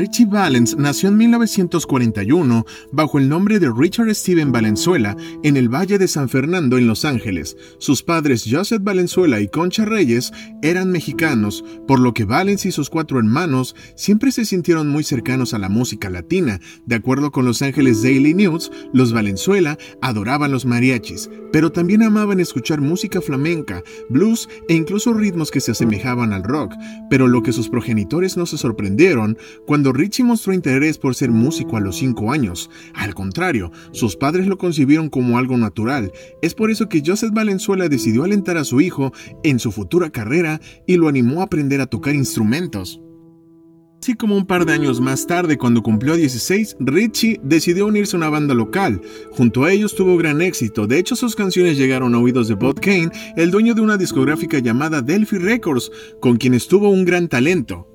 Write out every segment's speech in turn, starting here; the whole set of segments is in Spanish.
Richie Valens nació en 1941 bajo el nombre de Richard Steven Valenzuela en el Valle de San Fernando en Los Ángeles. Sus padres Joseph Valenzuela y Concha Reyes eran mexicanos, por lo que Valens y sus cuatro hermanos siempre se sintieron muy cercanos a la música latina. De acuerdo con Los Ángeles Daily News, los Valenzuela adoraban los mariachis, pero también amaban escuchar música flamenca, blues e incluso ritmos que se asemejaban al rock. Pero lo que sus progenitores no se sorprendieron cuando Richie mostró interés por ser músico a los 5 años. Al contrario, sus padres lo concibieron como algo natural. Es por eso que Joseph Valenzuela decidió alentar a su hijo en su futura carrera y lo animó a aprender a tocar instrumentos. Así como un par de años más tarde, cuando cumplió 16, Richie decidió unirse a una banda local. Junto a ellos tuvo gran éxito, de hecho sus canciones llegaron a oídos de Bob Kane, el dueño de una discográfica llamada Delphi Records, con quien estuvo un gran talento.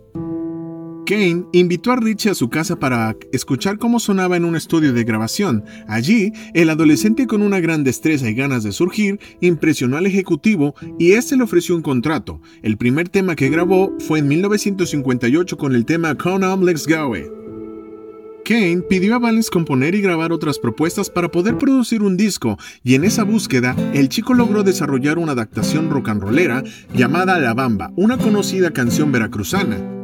Kane invitó a Richie a su casa para escuchar cómo sonaba en un estudio de grabación. Allí, el adolescente con una gran destreza y ganas de surgir impresionó al ejecutivo y este le ofreció un contrato. El primer tema que grabó fue en 1958 con el tema On Let's Go. Kane pidió a Valens componer y grabar otras propuestas para poder producir un disco, y en esa búsqueda, el chico logró desarrollar una adaptación rock and rollera llamada La Bamba, una conocida canción veracruzana.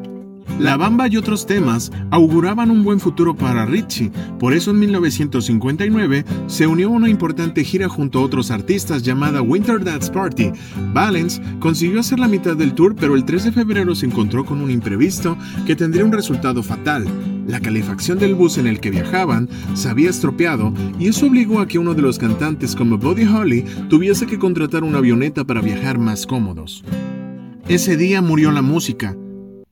La Bamba y otros temas auguraban un buen futuro para Richie, por eso en 1959 se unió a una importante gira junto a otros artistas llamada Winter Dance Party. Valens consiguió hacer la mitad del tour, pero el 3 de febrero se encontró con un imprevisto que tendría un resultado fatal. La calefacción del bus en el que viajaban se había estropeado y eso obligó a que uno de los cantantes como Buddy Holly tuviese que contratar una avioneta para viajar más cómodos. Ese día murió la música,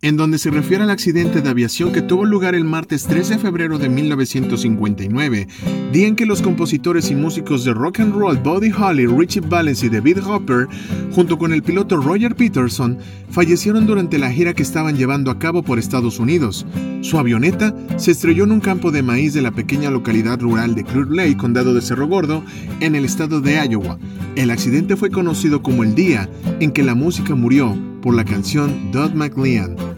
en donde se refiere al accidente de aviación que tuvo lugar el martes 3 de febrero de 1959, día en que los compositores y músicos de rock and roll Buddy Holly, Richie Valens y David Hopper, junto con el piloto Roger Peterson, fallecieron durante la gira que estaban llevando a cabo por Estados Unidos. Su avioneta se estrelló en un campo de maíz de la pequeña localidad rural de Clear Lake, condado de Cerro Gordo, en el estado de Iowa. El accidente fue conocido como el día en que la música murió por la canción Dodd McLean.